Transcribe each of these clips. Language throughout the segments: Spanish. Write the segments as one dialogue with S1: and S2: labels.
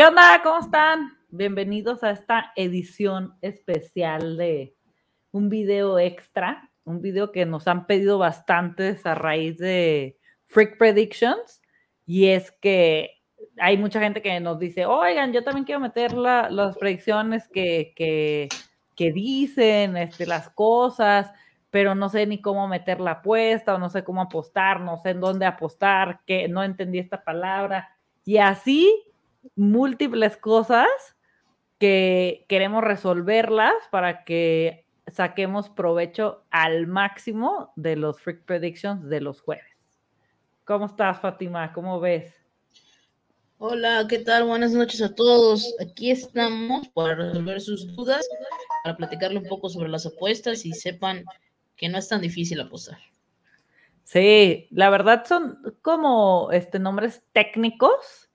S1: ¿Qué onda? ¿Cómo están? Bienvenidos a esta edición especial de un video extra, un video que nos han pedido bastantes a raíz de Freak Predictions. Y es que hay mucha gente que nos dice, oigan, yo también quiero meter las predicciones que, que, que dicen, este, las cosas, pero no sé ni cómo meter la apuesta o no sé cómo apostar, no sé en dónde apostar, que no entendí esta palabra. Y así múltiples cosas que queremos resolverlas para que saquemos provecho al máximo de los Freak Predictions de los jueves. ¿Cómo estás, Fátima? ¿Cómo ves?
S2: Hola, ¿qué tal? Buenas noches a todos. Aquí estamos para resolver sus dudas, para platicarle un poco sobre las apuestas y sepan que no es tan difícil apostar.
S1: Sí, la verdad son como este nombres técnicos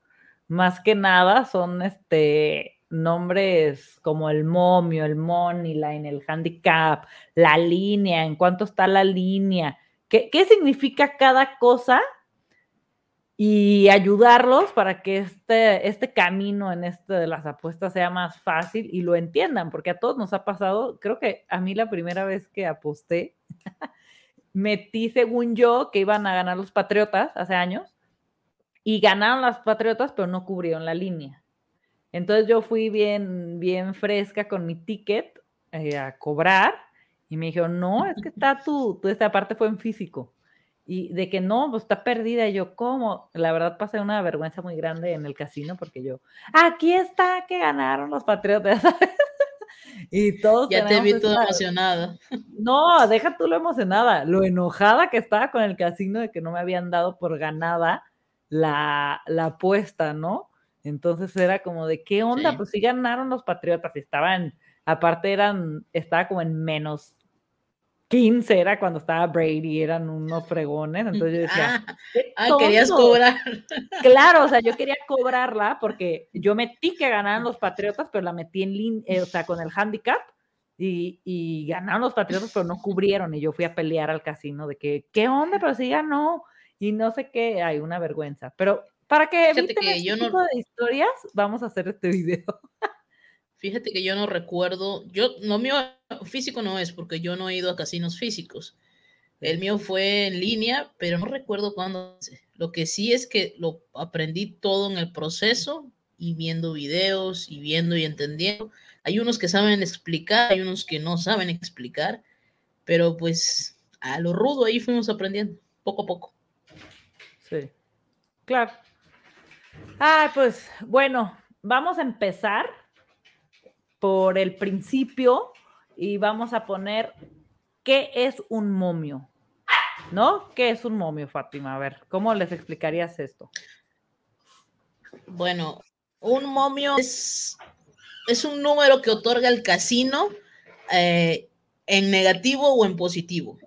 S1: más que nada son este nombres como el momio, el money line, el handicap, la línea, en cuánto está la línea, qué, qué significa cada cosa y ayudarlos para que este, este camino en este de las apuestas sea más fácil y lo entiendan, porque a todos nos ha pasado, creo que a mí la primera vez que aposté, metí según yo que iban a ganar los Patriotas hace años y ganaron las Patriotas, pero no cubrieron la línea. Entonces yo fui bien, bien fresca con mi ticket eh, a cobrar y me dijeron, no, es que está tu, tu, esta parte fue en físico. Y de que no, pues está perdida. Y yo, ¿cómo? La verdad pasé una vergüenza muy grande en el casino porque yo, aquí está que ganaron los Patriotas.
S2: y todos. Ya te vi toda emocionada.
S1: No, deja tú lo emocionada, lo enojada que estaba con el casino de que no me habían dado por ganada la, la apuesta, ¿no? Entonces era como de qué onda, pues sí ganaron los Patriotas, estaban, aparte eran, estaba como en menos 15 era cuando estaba Brady, eran unos fregones, entonces yo decía,
S2: ah, ah querías cobrar.
S1: Claro, o sea, yo quería cobrarla porque yo metí que ganaran los Patriotas, pero la metí en línea, eh, o sea, con el handicap y, y, ganaron los Patriotas, pero no cubrieron y yo fui a pelear al casino de que, ¿qué onda? Pero sí ganó y no sé qué, hay una vergüenza. Pero para que eviten que este tipo de historias, vamos a hacer este video.
S2: Fíjate que yo no recuerdo, yo, no mío físico no es, porque yo no he ido a casinos físicos. El mío fue en línea, pero no recuerdo cuándo. Lo que sí es que lo aprendí todo en el proceso y viendo videos y viendo y entendiendo. Hay unos que saben explicar, hay unos que no saben explicar, pero pues a lo rudo ahí fuimos aprendiendo, poco a poco.
S1: Sí, claro. Ah, pues bueno, vamos a empezar por el principio y vamos a poner qué es un momio. ¿No? ¿Qué es un momio, Fátima? A ver, ¿cómo les explicarías esto?
S2: Bueno, un momio es, es un número que otorga el casino eh, en negativo o en positivo.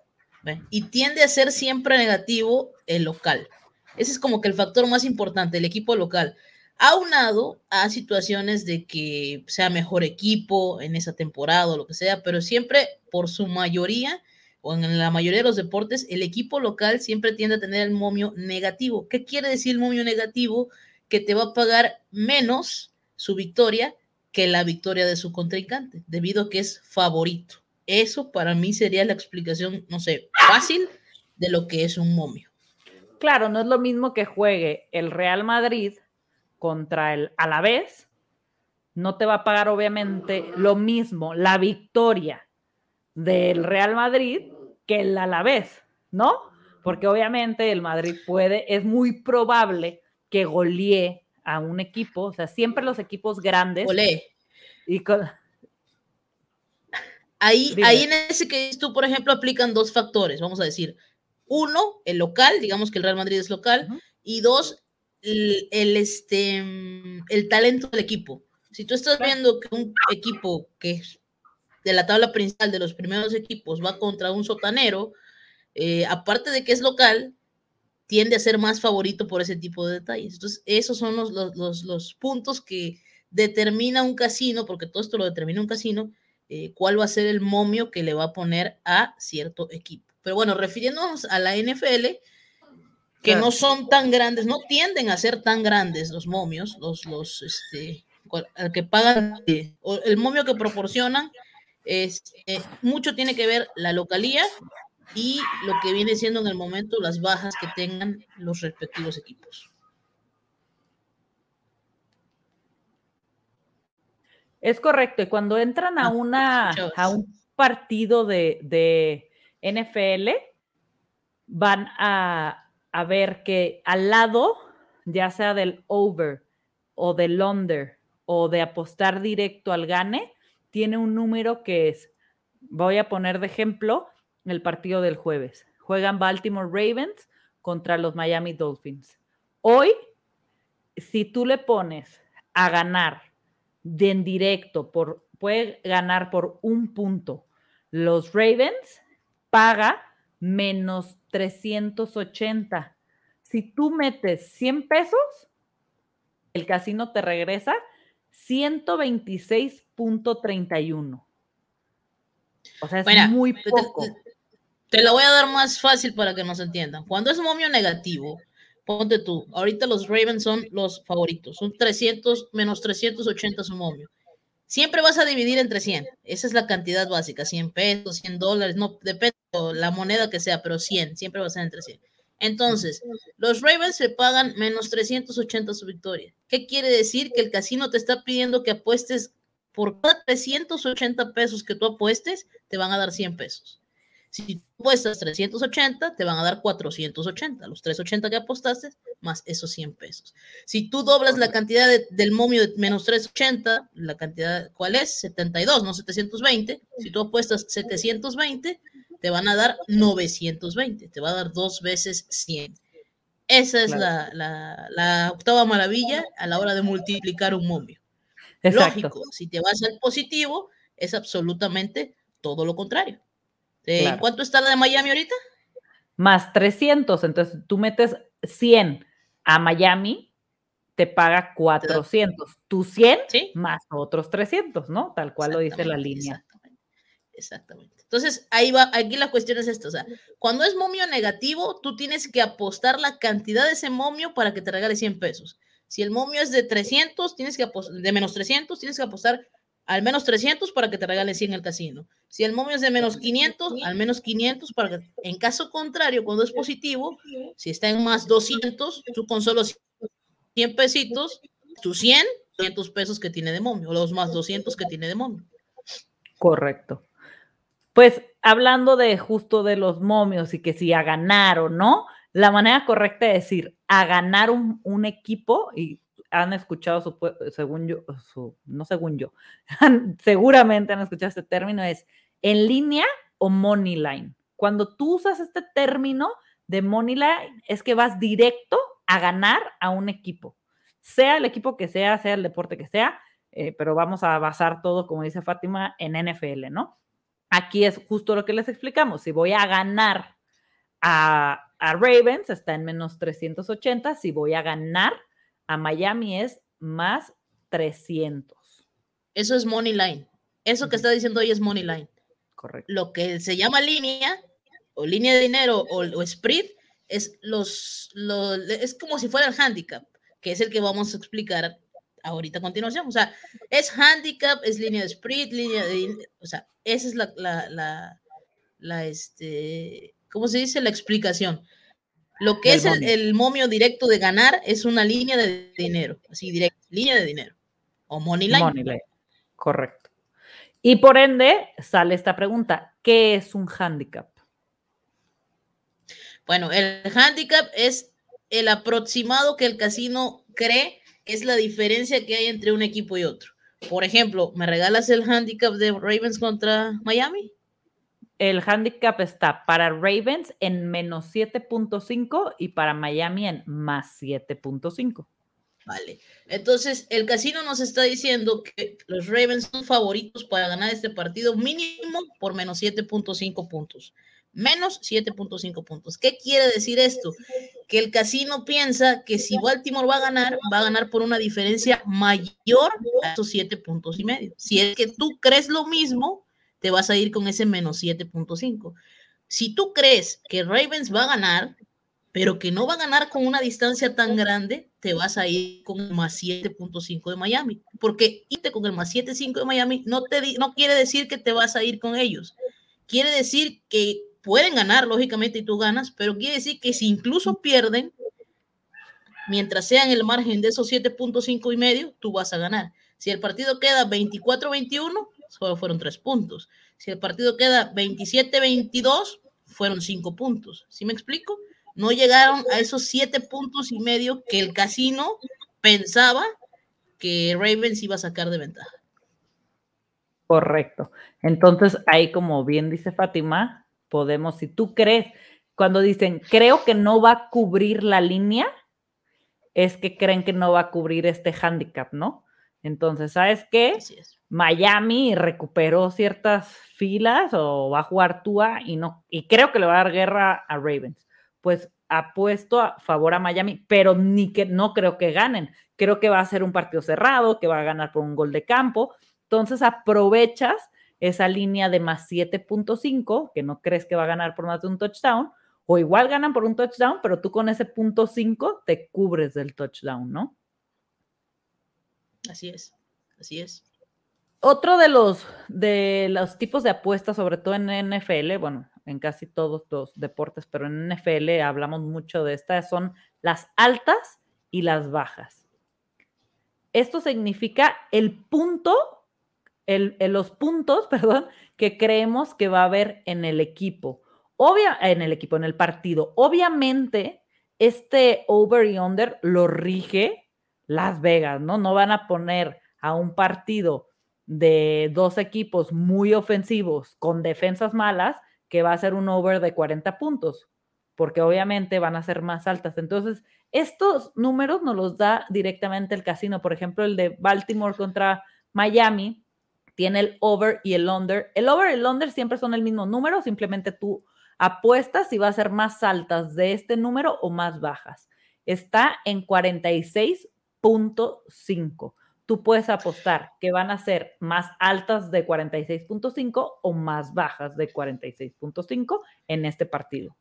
S2: Y tiende a ser siempre negativo el local. Ese es como que el factor más importante, el equipo local. Aunado a situaciones de que sea mejor equipo en esa temporada o lo que sea, pero siempre por su mayoría o en la mayoría de los deportes, el equipo local siempre tiende a tener el momio negativo. ¿Qué quiere decir el momio negativo? Que te va a pagar menos su victoria que la victoria de su contrincante, debido a que es favorito. Eso para mí sería la explicación, no sé, fácil de lo que es un momio.
S1: Claro, no es lo mismo que juegue el Real Madrid contra el Alavés. No te va a pagar, obviamente, lo mismo la victoria del Real Madrid que el Alavés, ¿no? Porque obviamente el Madrid puede, es muy probable que golee a un equipo, o sea, siempre los equipos grandes.
S2: Golee. Y Ahí, ahí en ese que tú, por ejemplo, aplican dos factores, vamos a decir, uno, el local, digamos que el Real Madrid es local, y dos, el, este, el talento del equipo. Si tú estás viendo que un equipo que de la tabla principal de los primeros equipos va contra un sotanero, eh, aparte de que es local, tiende a ser más favorito por ese tipo de detalles. Entonces, esos son los, los, los, puntos que determina un casino, porque todo esto lo determina un casino, eh, cuál va a ser el momio que le va a poner a cierto equipo. Pero bueno, refiriéndonos a la NFL, que no son tan grandes, no tienden a ser tan grandes los momios, los, los, este, que pagan, el momio que proporcionan, es, eh, mucho tiene que ver la localía y lo que viene siendo en el momento las bajas que tengan los respectivos equipos.
S1: Es correcto. Y cuando entran a ah, una a un partido de, de NFL, van a, a, ver que al lado, ya sea del over o del under o de apostar directo al gane, tiene un número que es, voy a poner de ejemplo, el partido del jueves. Juegan Baltimore Ravens contra los Miami Dolphins. Hoy, si tú le pones a ganar de en directo, por, puede ganar por un punto. Los Ravens paga menos 380. Si tú metes 100 pesos, el casino te regresa 126.31. O sea, es muy poco.
S2: Te, te, lo voy a dar más fácil para que nos entiendan. Cuando es momio negativo, ponte tú, ahorita los Ravens son los favoritos, son 300 menos 380 su momio. Siempre vas a dividir entre 100, esa es la cantidad básica, 100 pesos, 100 dólares, no, depende la moneda que sea, pero 100, siempre va a ser entre 100. Entonces, los Ravens se pagan menos 380 su victoria. ¿Qué quiere decir? Que el casino te está pidiendo que apuestes por cada 380 pesos que tú apuestes, te van a dar 100 pesos. Si tú apuestas 380, te van a dar 480, los 380 que apostaste, más esos 100 pesos. Si tú doblas la cantidad del momio de menos 380, la cantidad, ¿cuál es? 72, no 720. Si tú apuestas 720, te van a dar 920, te va a dar dos veces 100. Esa es la, la, octava maravilla a la hora de multiplicar un momio. Lógico, si te vas al positivo, es absolutamente todo lo contrario. Eh, ¿Cuánto está la de Miami ahorita?
S1: Más 300. Entonces tú metes 100 a Miami, te paga 400. Tú 100 más otros 300, ¿no? Tal cual lo dice la línea.
S2: Exactamente. Exactamente. Entonces, ahí va, aquí la cuestión es esta, o sea, cuando es momio negativo, tú tienes que apostar la cantidad de ese momio para que te regale 100 pesos. Si el momio es de 300, tienes que apostar, de menos 300, tienes que apostar al menos 300 para que te regale 100 el casino. Si el momio es de menos 500, al menos 500 para que, en caso contrario, cuando es positivo, si está en más 200, tú con solo 100 pesitos, tus 100, 200 pesos que tiene de momio, o los más 200 que tiene de momio.
S1: Correcto. Pues hablando de justo de los momios y que si a ganar o no, la manera correcta de decir a ganar un, un equipo, y han escuchado, su, según yo, no según yo, seguramente han escuchado este término, es en línea o money line. Cuando tú usas este término de money line, es que vas directo a ganar a un equipo, sea el equipo que sea, sea el deporte que sea, eh, pero vamos a basar todo, como dice Fátima, en NFL, ¿no? Aquí es justo lo que les explicamos. Si voy a ganar a, a Ravens, está en menos 380. Si voy a ganar a Miami es más 300.
S2: Eso es money line. Eso que está diciendo hoy es money line.
S1: Correcto.
S2: Lo que se llama línea o línea de dinero o, o spread es los, es como si fuera el handicap, que es el que vamos a explicar ahorita a continuación. O sea, es handicap, es línea de spread, línea de, o sea, esa es la, la, la, la este, ¿cómo se dice? La explicación. Lo que es el, momio directo de ganar es una línea de dinero, así directo, línea de dinero. O money line. Money line.
S1: Correcto. Y por ende sale esta pregunta, ¿qué es un handicap?
S2: Bueno, el handicap es el aproximado que el casino cree que es la diferencia que hay entre un equipo y otro. Por ejemplo, ¿me regalas el handicap de Ravens contra Miami?
S1: El handicap está para Ravens en menos 7.5 y para Miami en más 7.5.
S2: Vale. Entonces, el casino nos está diciendo que los Ravens son favoritos para ganar este partido mínimo por menos 7.5 puntos. Menos 7.5 puntos. ¿Qué quiere decir esto? Que el casino piensa que si Baltimore va a ganar, va a ganar por una diferencia mayor a esos 7 puntos y medio. Si es que tú crees lo mismo, te vas a ir con ese menos 7.5. Si tú crees que Ravens va a ganar, pero que no va a ganar con una distancia tan grande, te vas a ir con el más 7.5 de Miami. Porque irte con el más 7.5 de Miami no, te no quiere decir que te vas a ir con ellos. Quiere decir que pueden ganar, lógicamente, y tú ganas, pero quiere decir que si incluso pierden, mientras sea en el margen de esos 7.5 y medio, tú vas a ganar. Si el partido queda 24-21, solo fueron tres puntos. Si el partido queda 27-22, fueron cinco puntos. ¿Sí me explico? No llegaron a esos siete puntos y medio que el casino pensaba que Ravens iba a sacar de ventaja.
S1: Correcto. Entonces, ahí como bien dice Fátima, podemos, si tú crees, cuando dicen, creo que no va a cubrir la línea, es que creen que no va a cubrir este handicap, ¿no? Entonces, ¿sabes qué? Miami recuperó ciertas filas o va a jugar Tua y no, y creo que le va a dar guerra a Ravens. Pues apuesto a favor a Miami, pero ni que no creo que ganen. Creo que va a ser un partido cerrado, que va a ganar por un gol de campo. Entonces aprovechas esa línea de más 7.5, que no crees que va a ganar por más de un touchdown, o igual ganan por un touchdown, pero tú con ese punto 5 te cubres del touchdown, ¿no?
S2: Así es, así es.
S1: Otro de los, de los tipos de apuestas, sobre todo en NFL, bueno, en casi todos los deportes, pero en NFL hablamos mucho de estas, son las altas y las bajas. Esto significa el punto, el, los puntos, perdón, que creemos que va a haber en el equipo. Obvia, en el equipo, en el partido. Obviamente, este over y under lo rige las Vegas, ¿no? No van a poner a un partido de dos equipos muy ofensivos con defensas malas que va a ser un over de 40 puntos, porque obviamente van a ser más altas. Entonces, estos números nos los da directamente el casino. Por ejemplo, el de Baltimore contra Miami tiene el over y el under. El over y el under siempre son el mismo número, simplemente tú apuestas si va a ser más altas de este número o más bajas. Está en 46 cinco. Tú puedes apostar que van a ser más altas de 46.5 o más bajas de 46.5 en este partido.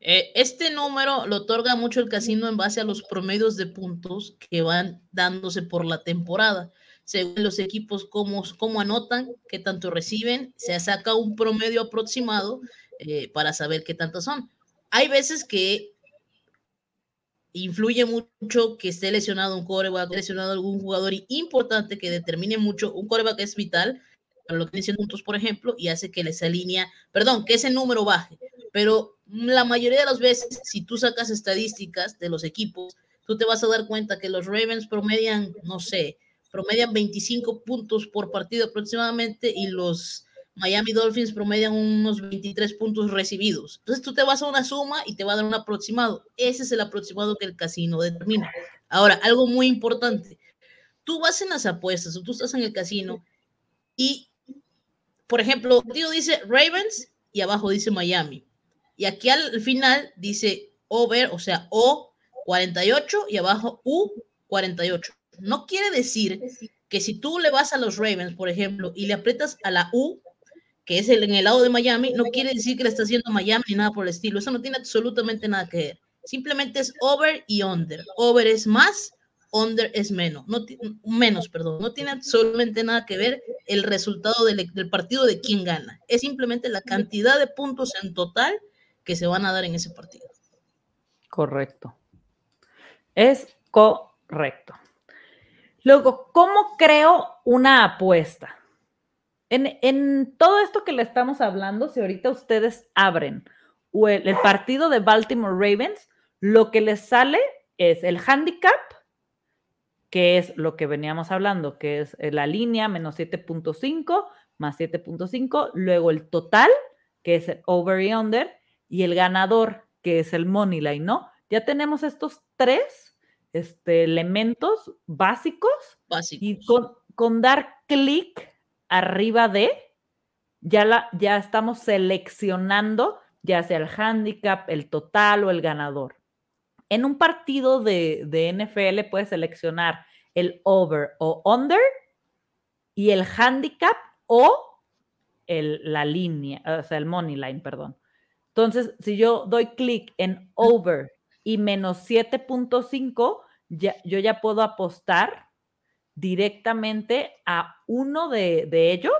S2: Eh, este número lo otorga mucho el casino en base a los promedios de puntos que van dándose por la temporada. Según los equipos, cómo, cómo anotan, qué tanto reciben, se saca un promedio aproximado eh, para saber qué tantos son. Hay veces que influye mucho que esté lesionado un coreback, lesionado algún jugador importante que determine mucho. Un coreback es vital para lo que dicen puntos, por ejemplo, y hace que esa línea, perdón, que ese número baje. Pero la mayoría de las veces, si tú sacas estadísticas de los equipos, tú te vas a dar cuenta que los Ravens promedian, no sé, promedian 25 puntos por partido aproximadamente y los Miami Dolphins promedian unos 23 puntos recibidos. Entonces tú te vas a una suma y te va a dar un aproximado. Ese es el aproximado que el casino determina. Ahora, algo muy importante. Tú vas en las apuestas o tú estás en el casino y, por ejemplo, el tío dice Ravens y abajo dice Miami. Y aquí al final dice over, o sea, O 48 y abajo U 48. No quiere decir que si tú le vas a los Ravens, por ejemplo, y le aprietas a la U, que es el, en el lado de Miami, no quiere decir que le está haciendo Miami ni nada por el estilo. Eso no tiene absolutamente nada que ver. Simplemente es over y under. Over es más, under es menos. No, menos, perdón. No tiene absolutamente nada que ver el resultado del, del partido de quién gana. Es simplemente la cantidad de puntos en total que se van a dar en ese partido.
S1: Correcto. Es correcto. Luego, ¿cómo creo una apuesta? En, todo esto que le estamos hablando, si ahorita ustedes abren el, partido de Baltimore Ravens, lo que les sale es el handicap, que es lo que veníamos hablando, que es eh, la línea menos 7.5 más 7.5, luego el total, que es el over y under, y el ganador, que es el money line, ¿no? Ya tenemos estos tres este, elementos básicos,
S2: básicos.
S1: y con, con dar clic arriba de, ya, la, ya estamos seleccionando ya sea el handicap, el total o el ganador. En un partido de, de NFL puedes seleccionar el over o under y el handicap o el, la línea, o sea, el money line, perdón. Entonces, si yo doy clic en over y menos 7.5, ya, yo ya puedo apostar directamente a uno de, ellos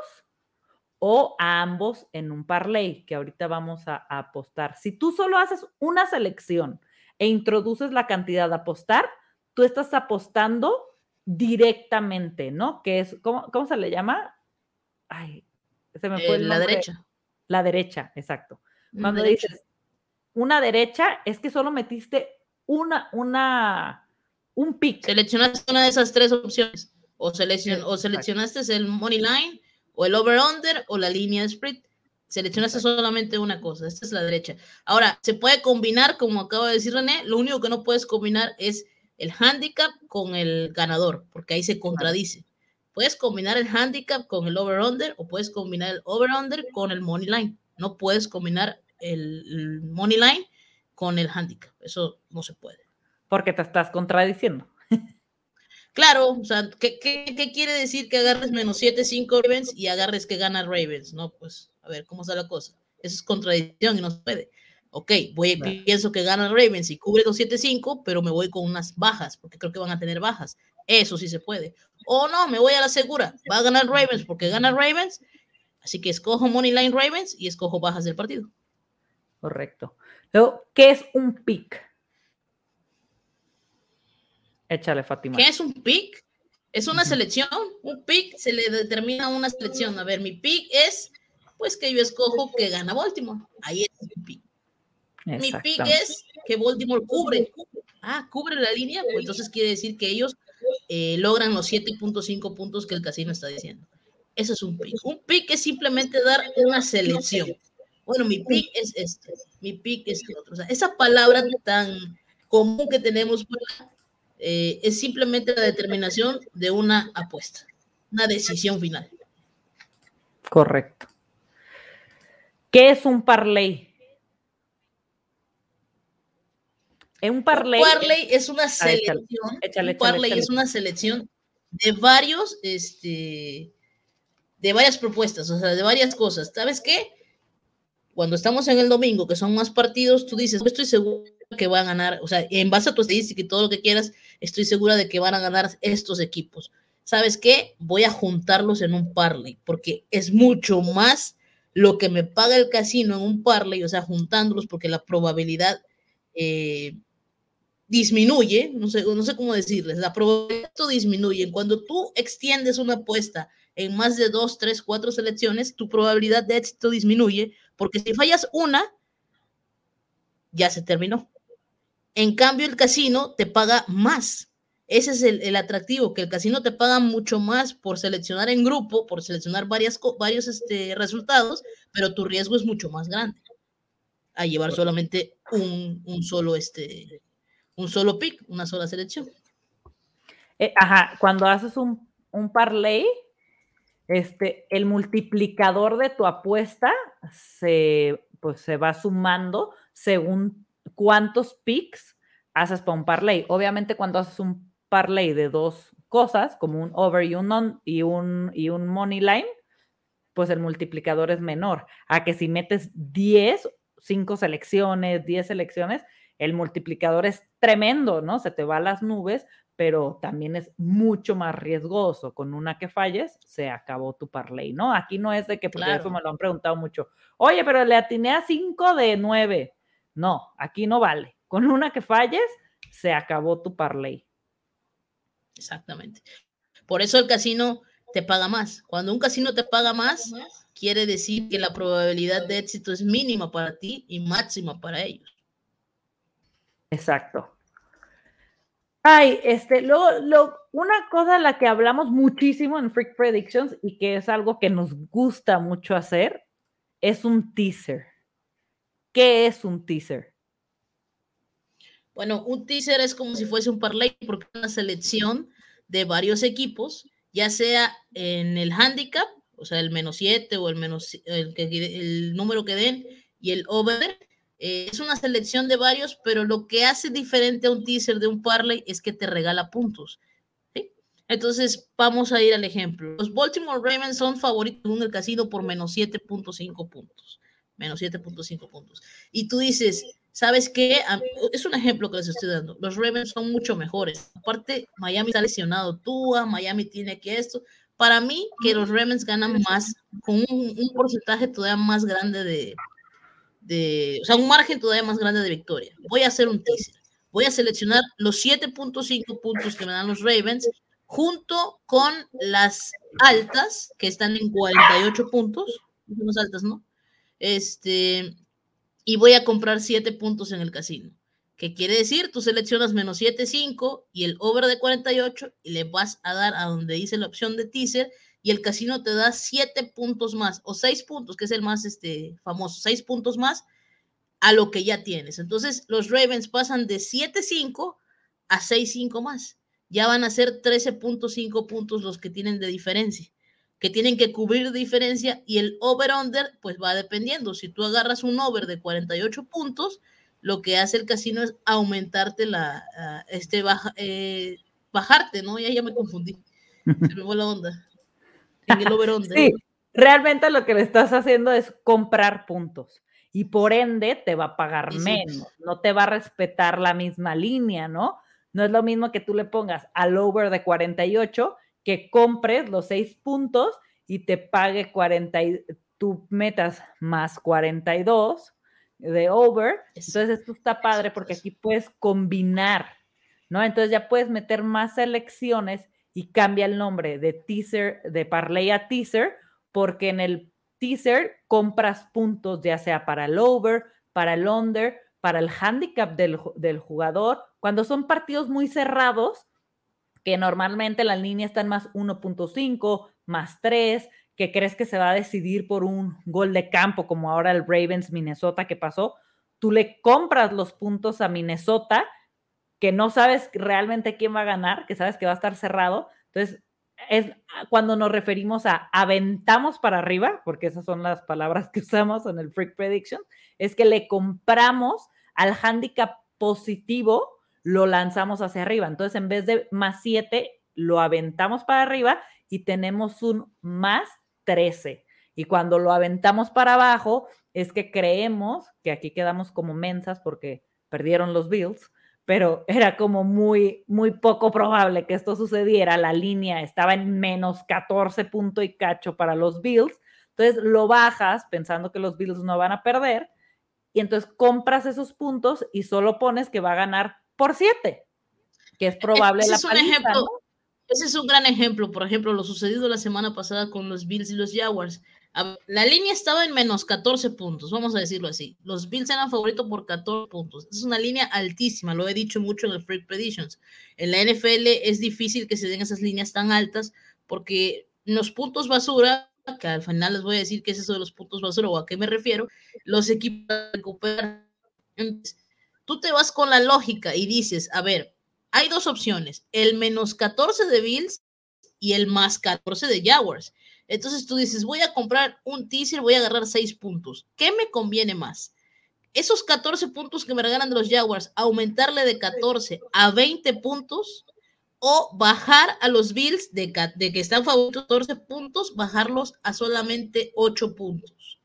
S1: o a ambos en un parlay, que ahorita vamos a, a, apostar. Si tú solo haces una selección e introduces la cantidad de apostar, tú estás apostando directamente, ¿no? Que es, ¿cómo, cómo se le llama? Ay,
S2: se me fue. Eh, la derecha.
S1: La derecha, exacto. Cuando dices una derecha, es que solo metiste una, una, un pick.
S2: Seleccionaste una de esas tres opciones. O, o seleccionaste el money line, o el over-under, o la línea spread. Seleccionaste solamente una cosa. Esta es la derecha. Ahora, se puede combinar, como acaba de decir René, lo único que no puedes combinar es el handicap con el ganador, porque ahí se contradice. Puedes combinar el handicap con el over-under o puedes combinar el over-under con el money line. No puedes combinar el, money line con el handicap. Eso no se puede.
S1: Porque te estás contradiciendo.
S2: Claro, o sea, ¿qué, quiere decir que agarres menos 7, 5 Ravens y agarres que gana Ravens? No, pues, a ver, ¿cómo está la cosa? Eso es contradicción y no se puede. Ok, voy, pienso que gana Ravens y cubre 2-7-5, pero me voy con unas bajas, porque creo que van a tener bajas. Eso sí se puede. O no, me voy a la segura. Va a ganar Ravens porque gana Ravens. Así que escojo Money Line Ravens y escojo bajas del partido.
S1: Correcto. Luego, ¿qué es un pick? Échale, Fátima.
S2: ¿Qué es un pick? Es una selección. Un pick se le determina una selección. A ver, mi pick es, pues que yo escojo que gana Baltimore. Ahí es mi pick. Mi pick es que Baltimore cubre. Ah, cubre la línea. Pues entonces quiere decir que ellos eh, logran los 7.5 puntos que el casino está diciendo. Eso es un pick. Un pick es simplemente dar una selección. Bueno, mi pick es este, mi pick es este otro. O sea, esa palabra tan común que tenemos eh, es simplemente la determinación de una apuesta, una decisión final.
S1: Correcto. ¿Qué es un parlay?
S2: Un parlay, es una selección. un parlay es una selección de varios, este, de varias propuestas, o sea, de varias cosas. ¿Sabes qué? Cuando estamos en el domingo, que son más partidos, tú dices, estoy seguro que van a ganar, o sea, en base a tu estadística y todo lo que quieras, estoy segura de que van a ganar estos equipos. ¿Sabes qué? Voy a juntarlos en un parlay, porque es mucho más lo que me paga el casino en un parlay, o sea, juntándolos, porque la probabilidad eh, disminuye, no sé, no sé cómo decirles, la probabilidad disminuye. Cuando tú extiendes una apuesta en más de dos, tres, cuatro selecciones, tu probabilidad de éxito disminuye, porque si fallas una, ya se terminó. En cambio, el casino te paga más. Ese es el, atractivo, que el casino te paga mucho más por seleccionar en grupo, por seleccionar varias, varios este, resultados, pero tu riesgo es mucho más grande a llevar solamente un, un solo, este, un solo pick, una sola selección.
S1: Eh, ajá, cuando haces un, un parlay, este, el multiplicador de tu apuesta se, pues, se va sumando según cuántos picks haces para un parlay. Obviamente, cuando haces un parlay de dos cosas, como un over y un on y un, y un money line, pues el multiplicador es menor. A que si metes 10, 5 selecciones, 10 selecciones, el multiplicador es tremendo, ¿no? Se te va a las nubes, pero también es mucho más riesgoso. Con una que falles, se acabó tu parlay, ¿no? Aquí no es de que, porque eso me lo han preguntado mucho. Oye, pero le atiné a 5 de 9. No, aquí no vale. Con una que falles, se acabó tu parlay.
S2: Exactamente. Por eso el casino te paga más. Cuando un casino te paga más, quiere decir que la probabilidad de éxito es mínima para ti y máxima para ellos.
S1: Exacto. Ay, este, luego, lo, una cosa a la que hablamos muchísimo en Freak Predictions y que es algo que nos gusta mucho hacer es un teaser. ¿Qué es un teaser?
S2: Bueno, un teaser es como si fuese un parlay porque es una selección de varios equipos, ya sea en el handicap, o sea, el menos 7 o el menos el, número que den y el over, eh, es una selección de varios, pero lo que hace diferente a un teaser de un parlay es que te regala puntos. Entonces, vamos a ir al ejemplo. Los Baltimore Ravens son favoritos en el casino por menos 7.5 puntos. Menos 7.5 puntos. Y tú dices, ¿sabes qué? Es un ejemplo que les estoy dando. Los Ravens son mucho mejores. Aparte, Miami está lesionado Tua, Miami tiene que esto. Para mí, que los Ravens ganan más, con un, porcentaje todavía más grande de, de, o sea, un margen todavía más grande de victoria. Voy a hacer un teaser. Voy a seleccionar los 7.5 puntos que me dan los Ravens junto con las altas que están en 48 puntos, las altas, ¿no? Este, y voy a comprar 7 puntos en el casino. ¿Qué quiere decir? Tú seleccionas menos 7.5 y el over de 48 y le vas a dar a donde dice la opción de teaser y el casino te da 7 puntos más o 6 puntos, que es el más este, famoso, 6 puntos más a lo que ya tienes. Entonces los Ravens pasan de 7.5 a 6.5 más. Ya van a ser 13.5 puntos los que tienen de diferencia que tienen que cubrir diferencia y el over-under pues va dependiendo. Si tú agarras un over de 48 puntos, lo que hace el casino es aumentarte la, uh, este, baja, eh, bajarte, ¿no? Ya, ya me confundí. Se me fue la onda.
S1: En el over-under. Sí, realmente lo que le estás haciendo es comprar puntos y por ende te va a pagar menos, no te va a respetar la misma línea, ¿no? No es lo mismo que tú le pongas al over de 48 que compres los seis puntos y te pague 40, tú metas más 42 de over. Entonces esto está padre porque aquí puedes combinar, ¿no? Entonces ya puedes meter más selecciones y cambia el nombre de teaser, de parlay a teaser, porque en el teaser compras puntos ya sea para el over, para el under, para el handicap del, del jugador. Cuando son partidos muy cerrados, que normalmente la línea está en más 1.5, más 3, que crees que se va a decidir por un gol de campo, como ahora el Ravens Minnesota que pasó, tú le compras los puntos a Minnesota, que no sabes realmente quién va a ganar, que sabes que va a estar cerrado. Entonces, es cuando nos referimos a aventamos para arriba, porque esas son las palabras que usamos en el Freak Prediction, es que le compramos al handicap positivo lo lanzamos hacia arriba. Entonces, en vez de más 7, lo aventamos para arriba y tenemos un más 13. Y cuando lo aventamos para abajo, es que creemos que aquí quedamos como mensas porque perdieron los Bills, pero era como muy, muy poco probable que esto sucediera. La línea estaba en menos 14 punto y cacho para los Bills. Entonces lo bajas pensando que los Bills no van a perder y entonces compras esos puntos y solo pones que va a ganar por siete, que es probable
S2: ese
S1: la
S2: es un ejemplo, Ese es un gran ejemplo, por ejemplo, lo sucedido la semana pasada con los Bills y los Jaguars. La línea estaba en menos 14 puntos, vamos a decirlo así. Los Bills eran favoritos por 14 puntos. Es una línea altísima, lo he dicho mucho en el Freak Predictions. En la NFL es difícil que se den esas líneas tan altas porque los puntos basura, que al final les voy a decir qué es eso de los puntos basura o a qué me refiero, los equipos recuperan. Entonces, tú te vas con la lógica y dices, a ver, hay dos opciones, el menos 14 de Bills y el más 14 de Jaguars. Entonces tú dices, voy a comprar un teaser, voy a agarrar 6 puntos. ¿Qué me conviene más? Esos 14 puntos que me regalan de los Jaguars, aumentarle de 14 a 20 puntos o bajar a los Bills de, de que están favoritos 14 puntos, bajarlos a solamente 8 puntos.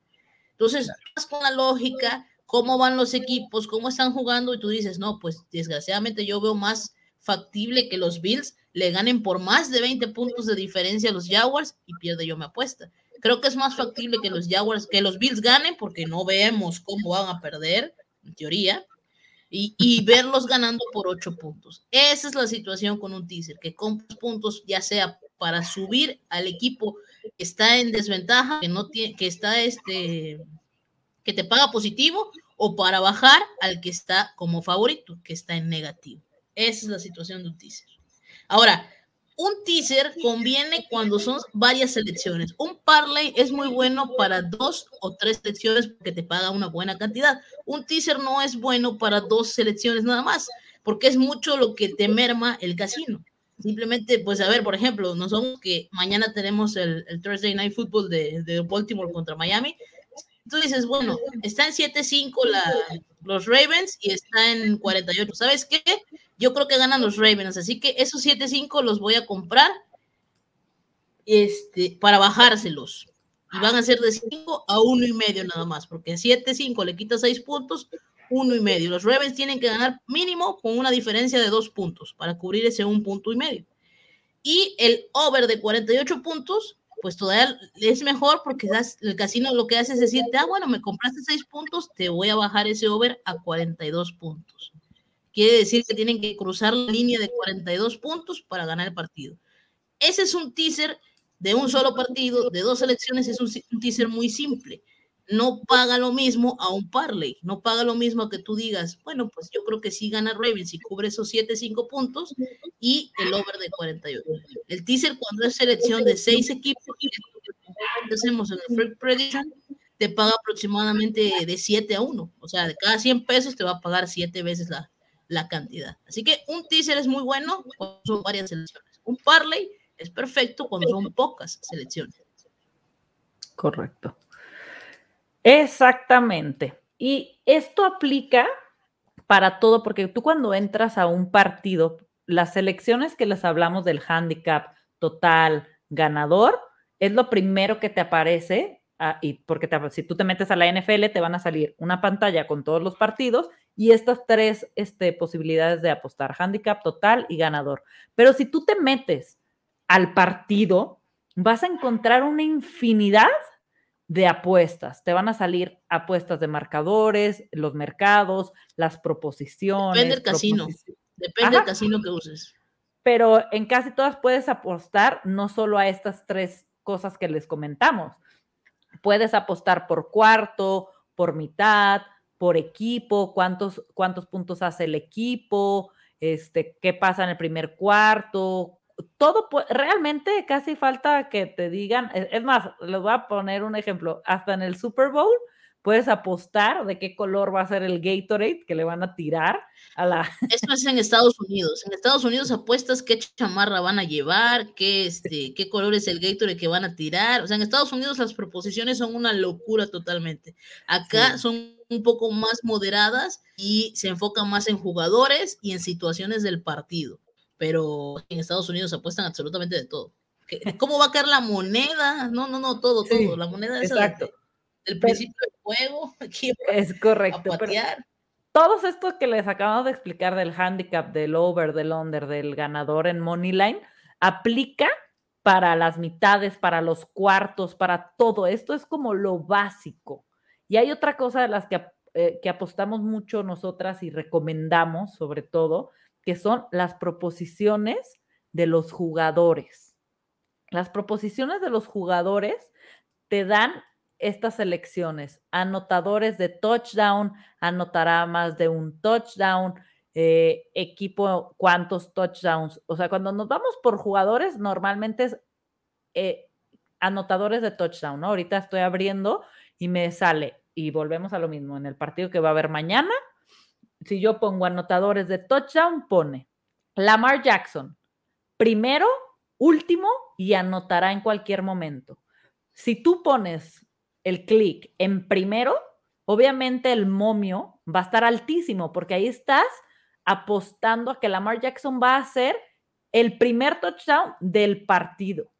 S2: Entonces, vas con la lógica, cómo van los equipos, cómo están jugando y tú dices, no, pues desgraciadamente yo veo más factible que los Bills le ganen por más de 20 puntos de diferencia a los Jaguars y pierde yo mi apuesta. Creo que es más factible que los Jaguars, que los Bills ganen porque no vemos cómo van a perder, en teoría, y, verlos ganando por 8 puntos. Esa es la situación con un teaser, que compras puntos ya sea para subir al equipo que está en desventaja, que no tiene, que está este, que te paga positivo o para bajar al que está como favorito, que está en negativo. Esa es la situación de un teaser. Ahora, un teaser conviene cuando son varias selecciones. Un parlay es muy bueno para dos o tres selecciones porque te paga una buena cantidad. Un teaser no es bueno para dos selecciones nada más, porque es mucho lo que te merma el casino. Simplemente, pues a ver, por ejemplo, no somos que mañana tenemos el, Thursday Night Football de Baltimore contra Miami tú dices, bueno, está en 7-5 los Ravens y está en 48. ¿Sabes qué? Yo creo que ganan los Ravens, así que esos 7-5 los voy a comprar este, para bajárselos. Y van a ser de 5 a 1 y medio nada más, porque 7-5 le quita 6 puntos, 1 y medio. Los Ravens tienen que ganar mínimo con una diferencia de 2 puntos para cubrir ese 1 punto y medio. Y el over de 48 puntos, pues todavía es mejor porque el casino lo que hace es decirte, ah, bueno, me compraste 6 puntos, te voy a bajar ese over a 42 puntos. Quiere decir que tienen que cruzar la línea de 42 puntos para ganar el partido. Ese es un teaser de un solo partido, de dos elecciones, es un, teaser muy simple. No paga lo mismo a un parlay, no paga lo mismo a que tú digas, bueno, pues yo creo que sí gana Ravens y cubre esos 7, 5 puntos y el over de 48. El teaser cuando es selección de 6 equipos, hacemos en el Free Prediction, te paga aproximadamente de 7 a 1. O sea, de cada 100 pesos te va a pagar 7 veces la, la cantidad. Así que un teaser es muy bueno cuando son varias selecciones. Un parlay es perfecto cuando son pocas selecciones.
S1: Correcto. Exactamente. Y esto aplica para todo, porque tú cuando entras a un partido, las selecciones que les hablamos del handicap total ganador, es lo primero que te aparece, ah, y porque si tú te metes a la NFL, te van a salir una pantalla con todos los partidos y estas tres este, posibilidades de apostar, handicap total y ganador. Pero si tú te metes al partido, vas a encontrar una infinidad de apuestas. Te van a salir apuestas de marcadores, los mercados, las proposiciones.
S2: Depende del casino. Depende del casino que uses.
S1: Pero en casi todas puedes apostar no solo a estas tres cosas que les comentamos. Puedes apostar por cuarto, por mitad, por equipo, cuántos, cuántos puntos hace el equipo, este, qué pasa en el primer cuarto, todo, realmente casi falta que te digan, es más, les voy a poner un ejemplo, hasta en el Super Bowl puedes apostar de qué color va a ser el Gatorade que le van a tirar a la...
S2: Esto es en Estados Unidos. En Estados Unidos apuestas qué chamarra van a llevar, qué, este, qué color es el Gatorade que van a tirar. O sea, en Estados Unidos las proposiciones son una locura totalmente. Acá son un poco más moderadas y se enfocan más en jugadores y en situaciones del partido pero en Estados Unidos apuestan absolutamente de todo. ¿Cómo va a caer la moneda? No, no, no, todo, todo. La moneda es del principio del juego.
S1: es correcto. todos estos que les acabamos de explicar del handicap, del over, del under, del ganador en Moneyline, aplica para las mitades, para los cuartos, para todo. Esto es como lo básico. Y hay otra cosa de las que, eh, que apostamos mucho nosotras y recomendamos, sobre todo, que son las proposiciones de los jugadores. Las proposiciones de los jugadores te dan estas elecciones. Anotadores de touchdown, anotará más de un touchdown, eh, equipo, cuántos touchdowns. O sea, cuando nos vamos por jugadores, normalmente es eh, anotadores de touchdown, ¿no? Ahorita estoy abriendo y me sale, y volvemos a lo mismo, en el partido que va a haber mañana, si yo pongo anotadores de touchdown, pone Lamar Jackson, primero, último y anotará en cualquier momento. Si tú pones el clic en primero, obviamente el momio va a estar altísimo porque ahí estás apostando a que Lamar Jackson va a ser el primer touchdown del partido.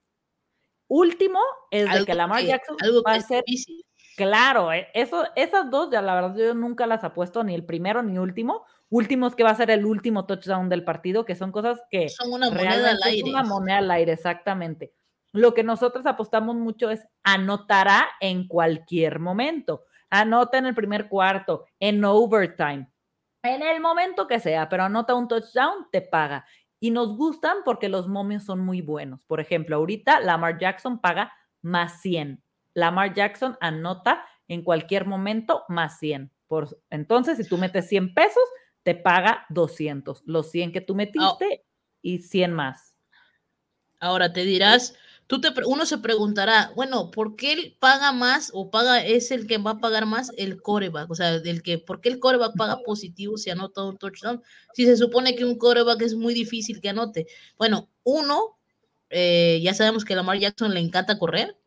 S1: Último es de que Lamar Jackson va a ser Claro, eh, eso, esas dos, ya la verdad, yo nunca las apuesto ni el primero ni último. Último es que va a ser el último touchdown del partido, que son cosas que.
S2: Son una moneda al aire.
S1: Una moneda al aire, exactamente. Lo que nosotros apostamos mucho es anotará en cualquier momento. Anota en el primer cuarto, en overtime, en el momento que sea, pero anota un touchdown, te paga. Y nos gustan porque los momios son muy buenos. Por ejemplo, ahorita Lamar Jackson paga más 100 Lamar Jackson anota en cualquier momento más 100. Por, entonces, si tú metes 100 pesos, te paga 200. Los 100 que tú metiste y 100 más.
S2: Ahora te dirás, tú te, uno se preguntará, bueno, ¿por qué él paga más o paga, es el que va a pagar más el coreback? O sea, el que, ¿por qué el coreback paga positivo si anota un touchdown? Si se supone que un coreback es muy difícil que anote. Bueno, uno, eh, ya sabemos que a Lamar Jackson le encanta correr.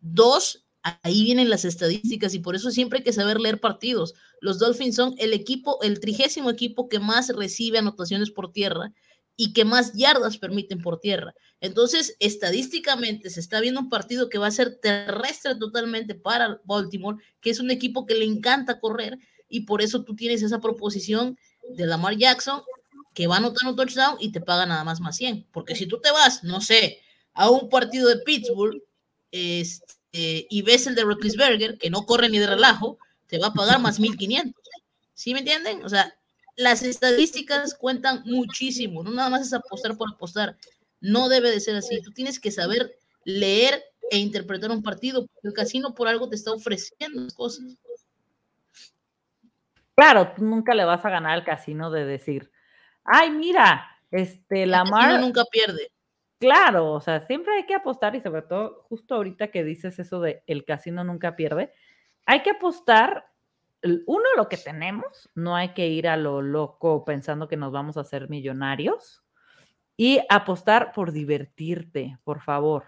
S2: Dos, ahí vienen las estadísticas y por eso siempre hay que saber leer partidos. Los Dolphins son el equipo, el trigésimo equipo que más recibe anotaciones por tierra y que más yardas permiten por tierra. Entonces, estadísticamente se está viendo un partido que va a ser terrestre totalmente para Baltimore, que es un equipo que le encanta correr y por eso tú tienes esa proposición de Lamar Jackson que va a anotar un touchdown y te paga nada más más 100. Porque si tú te vas, no sé, a un partido de Pittsburgh este, y ves el de Roethlisberger, que no corre ni de relajo, te va a pagar más 1500. ¿Sí me entienden? O sea, las estadísticas cuentan muchísimo, no nada más es apostar por apostar. No debe de ser así. Tú tienes que saber leer e interpretar un partido, porque el casino por algo te está ofreciendo cosas.
S1: Claro, tú nunca le vas a ganar al casino de decir, ay, mira, este, la mar.
S2: nunca pierde.
S1: Claro, o sea, siempre hay que apostar y sobre todo justo ahorita que dices eso de el casino nunca pierde, hay que apostar uno lo que tenemos, no hay que ir a lo loco pensando que nos vamos a hacer millonarios y apostar por divertirte, por favor.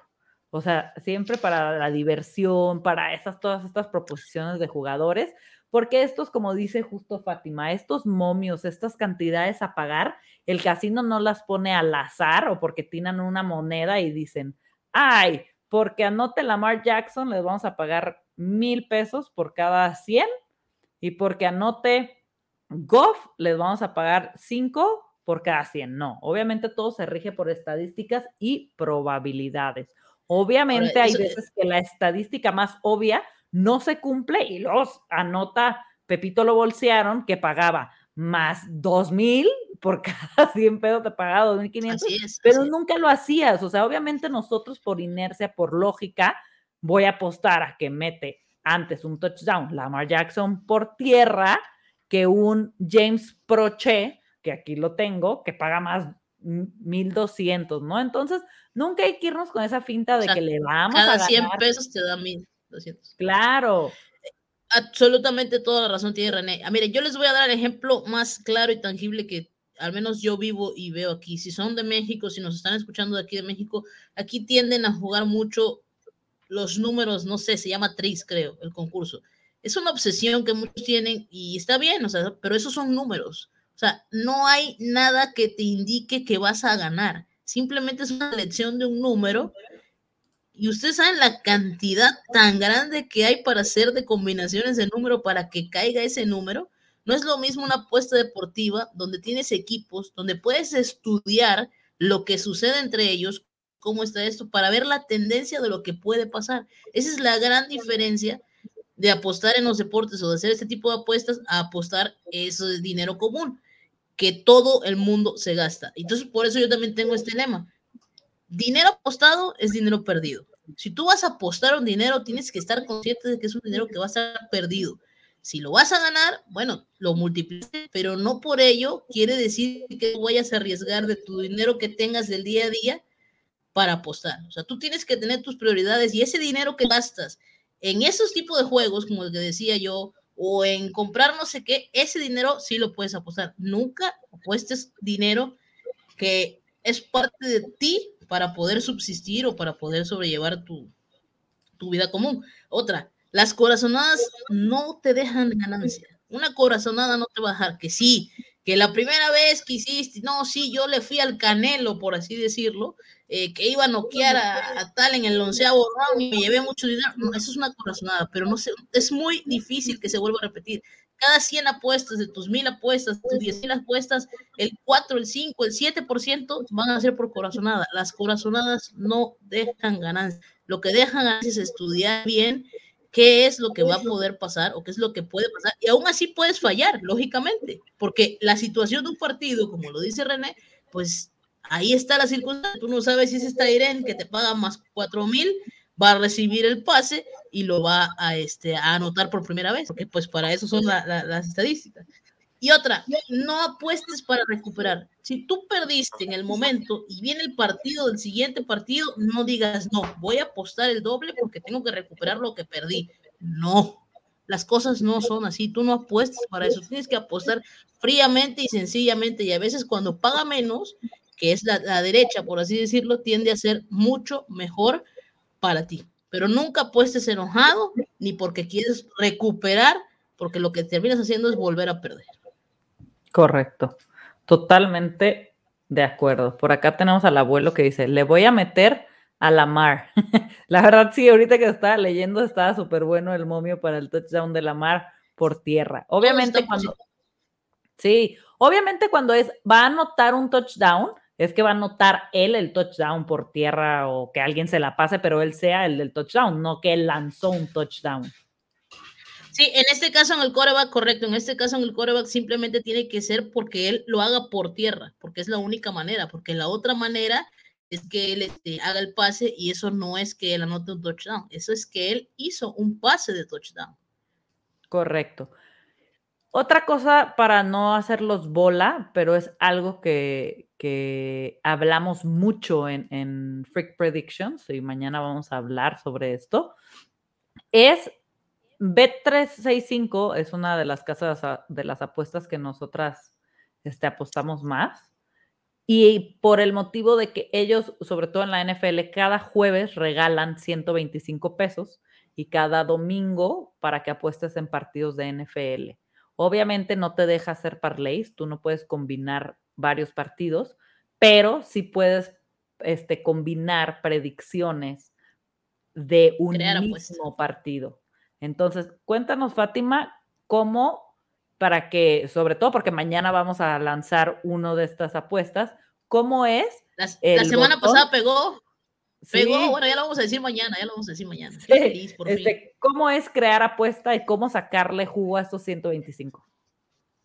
S1: O sea, siempre para la diversión, para esas todas estas proposiciones de jugadores, porque estos, como dice justo Fátima, estos momios, estas cantidades a pagar, el casino no las pone al azar o porque tienen una moneda y dicen, ay, porque anote Lamar Jackson, les vamos a pagar mil pesos por cada 100 y porque anote Goff, les vamos a pagar cinco por cada 100. No, obviamente todo se rige por estadísticas y probabilidades. Obviamente hay veces que la estadística más obvia no se cumple y los anota, Pepito lo bolsearon, que pagaba más dos mil por cada 100 pesos te pagaba 2.500, pero nunca lo hacías. O sea, obviamente nosotros por inercia, por lógica, voy a apostar a que mete antes un touchdown Lamar Jackson por tierra que un James Proche, que aquí lo tengo, que paga más 1200, ¿no? Entonces, nunca hay que irnos con esa finta de que le vamos
S2: cada a Cada 100 pesos te da 1200.
S1: Claro.
S2: Absolutamente toda la razón tiene René. Ah, mire, yo les voy a dar el ejemplo más claro y tangible que al menos yo vivo y veo aquí. Si son de México, si nos están escuchando de aquí de México, aquí tienden a jugar mucho los números, no sé, se llama Tris, creo, el concurso. Es una obsesión que muchos tienen y está bien, o sea, pero esos son números. O sea, no hay nada que te indique que vas a ganar. Simplemente es una lección de un número y ustedes saben la cantidad tan grande que hay para hacer de combinaciones de número para que caiga ese número. No es lo mismo una apuesta deportiva donde tienes equipos, donde puedes estudiar lo que sucede entre ellos, cómo está esto, para ver la tendencia de lo que puede pasar. Esa es la gran diferencia de apostar en los deportes o de hacer este tipo de apuestas a apostar ese dinero común, que todo el mundo se gasta. Entonces, por eso yo también tengo este lema. Dinero apostado es dinero perdido. Si tú vas a apostar un dinero, tienes que estar consciente de que es un dinero que va a estar perdido. Si lo vas a ganar, bueno, lo multiplicas, pero no por ello quiere decir que vayas a arriesgar de tu dinero que tengas del día a día para apostar. O sea, tú tienes que tener tus prioridades y ese dinero que gastas en esos tipos de juegos, como el que decía yo, o en comprar no sé qué, ese dinero sí lo puedes apostar. Nunca apuestes dinero que es parte de ti para poder subsistir o para poder sobrellevar tu, tu vida común. Otra, las corazonadas no te dejan ganancia. Una corazonada no te va a dejar que sí, que la primera vez que hiciste, no, sí, yo le fui al canelo, por así decirlo, eh, que iba a noquear a, tal en el onceavo round y me llevé mucho dinero. No, eso es una corazonada, pero no sé, es muy difícil que se vuelva a repetir. Cada 100 apuestas, de tus 1000 apuestas, tus 10.000 apuestas, el 4, el 5, el 7% van a ser por corazonada. Las corazonadas no dejan ganancias. Lo que dejan ganancias es estudiar bien qué es lo que va a poder pasar o qué es lo que puede pasar. Y aún así puedes fallar, lógicamente, porque la situación de un partido, como lo dice René, pues ahí está la circunstancia. Tú no sabes si es esta Irene que te paga más cuatro mil, va a recibir el pase y lo va a, este, a anotar por primera vez, porque pues para eso son las estadísticas. Y otra, no apuestes para recuperar. Si tú perdiste en el momento y viene el partido del siguiente partido, no digas, no, voy a apostar el doble porque tengo que recuperar lo que perdí. No, las cosas no son así. Tú no apuestas para eso. Tienes que apostar fríamente y sencillamente. Y a veces cuando paga menos, que es la, derecha, por así decirlo, tiende a ser mucho mejor para ti. Pero nunca apuestes enojado ni porque quieres recuperar, porque lo que terminas haciendo es volver a perder.
S1: Correcto. Totalmente De acuerdo. Por acá tenemos al abuelo que dice, le voy a meter a la mar. la verdad, sí, ahorita que estaba leyendo estaba súper bueno el momio para el touchdown de la mar por tierra. Obviamente cuando... Sí, obviamente cuando es, va a anotar un touchdown, es que va a anotar él el touchdown por tierra o que alguien se la pase, pero él sea el del touchdown, no que él lanzó un touchdown.
S2: Sí, en este caso en el coreback, correcto, en este caso en el coreback simplemente tiene que ser porque él lo haga por tierra, porque es la única manera, porque la otra manera es que él este, haga el pase y eso no es que él anote un touchdown, eso es que él hizo un pase de touchdown.
S1: Correcto. Otra cosa para no hacerlos bola, pero es algo que, hablamos mucho en, en Freak Predictions y mañana vamos a hablar sobre esto, es Bet365 es una de las casas de las apuestas que nosotras este, apostamos más. Y por el motivo de que ellos, sobre todo en la NFL, cada jueves regalan 125 pesos y cada domingo para que apuestes en partidos de NFL. Obviamente no te deja hacer parlays, tú no puedes combinar varios partidos, pero sí puedes este, combinar predicciones de un mismo partido. Entonces, cuéntanos, Fátima, cómo, para que, sobre todo porque mañana vamos a lanzar uno de estas apuestas, ¿cómo es?
S2: La, semana pasada pegó. Pegó, bueno, ya lo vamos a decir mañana, ya lo vamos a decir mañana. Feliz,
S1: por este, ¿Cómo es crear apuesta y cómo sacarle jugo a estos 125?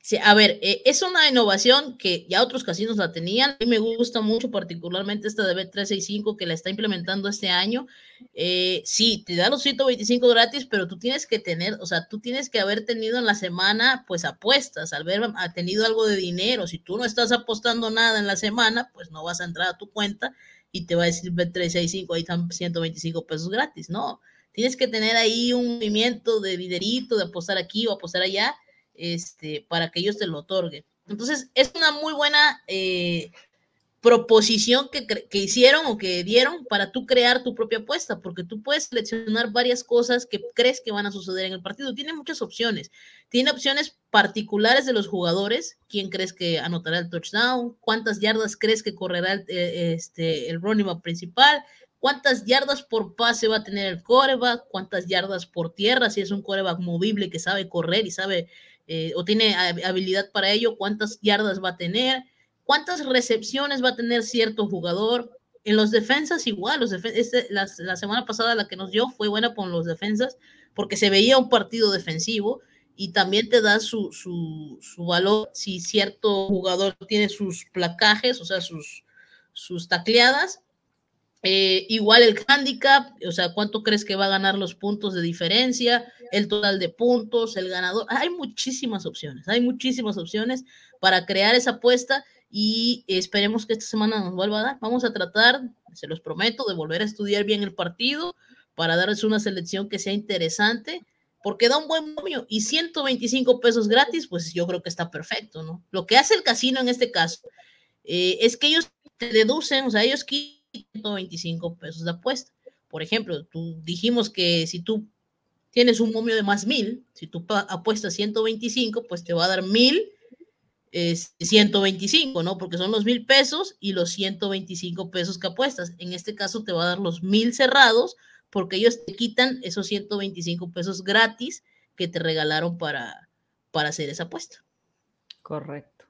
S2: Sí, a ver, eh, es una innovación que ya otros casinos la tenían. A mí me gusta mucho, particularmente esta de B365 que la está implementando este año. Eh, sí, te da los 125 gratis, pero tú tienes que tener, o sea, tú tienes que haber tenido en la semana, pues apuestas, al haber tenido algo de dinero. Si tú no estás apostando nada en la semana, pues no vas a entrar a tu cuenta y te va a decir B365, ahí están 125 pesos gratis. No, tienes que tener ahí un movimiento de dinerito, de apostar aquí o apostar allá este, para que ellos te lo otorguen. Entonces, es una muy buena eh, proposición que, hicieron o que dieron para tú crear tu propia apuesta, porque tú puedes seleccionar varias cosas que crees que van a suceder en el partido. Tiene muchas opciones. Tiene opciones particulares de los jugadores. ¿Quién crees que anotará el touchdown? ¿Cuántas yardas crees que correrá el, eh, este, el running back principal? ¿Cuántas yardas por pase va a tener el coreback? ¿Cuántas yardas por tierra? Si es un coreback movible que sabe correr y sabe eh, o tiene habilidad para ello, cuántas yardas va a tener, cuántas recepciones va a tener cierto jugador. En los defensas igual, los este, la, semana pasada la que nos dio fue buena con los defensas porque se veía un partido defensivo y también te da su, su, su valor si cierto jugador tiene sus placajes, o sea, sus, sus tacleadas eh, igual el handicap, o sea, cuánto crees que va a ganar los puntos de diferencia, el total de puntos, el ganador. Hay muchísimas opciones, hay muchísimas opciones para crear esa apuesta y esperemos que esta semana nos vuelva a dar. Vamos a tratar, se los prometo, de volver a estudiar bien el partido para darles una selección que sea interesante, porque da un buen momio y 125 pesos gratis, pues yo creo que está perfecto, ¿no? Lo que hace el casino en este caso eh, es que ellos te deducen, o sea, ellos quieren 125 pesos de apuesta. Por ejemplo, tú dijimos que si tú tienes un momio de más mil, si tú apuestas 125, pues te va a dar mil 125, ¿no? Porque son los mil pesos y los 125 pesos que apuestas. En este caso te va a dar los mil cerrados porque ellos te quitan esos 125 pesos gratis que te regalaron para, para hacer esa apuesta.
S1: Correcto.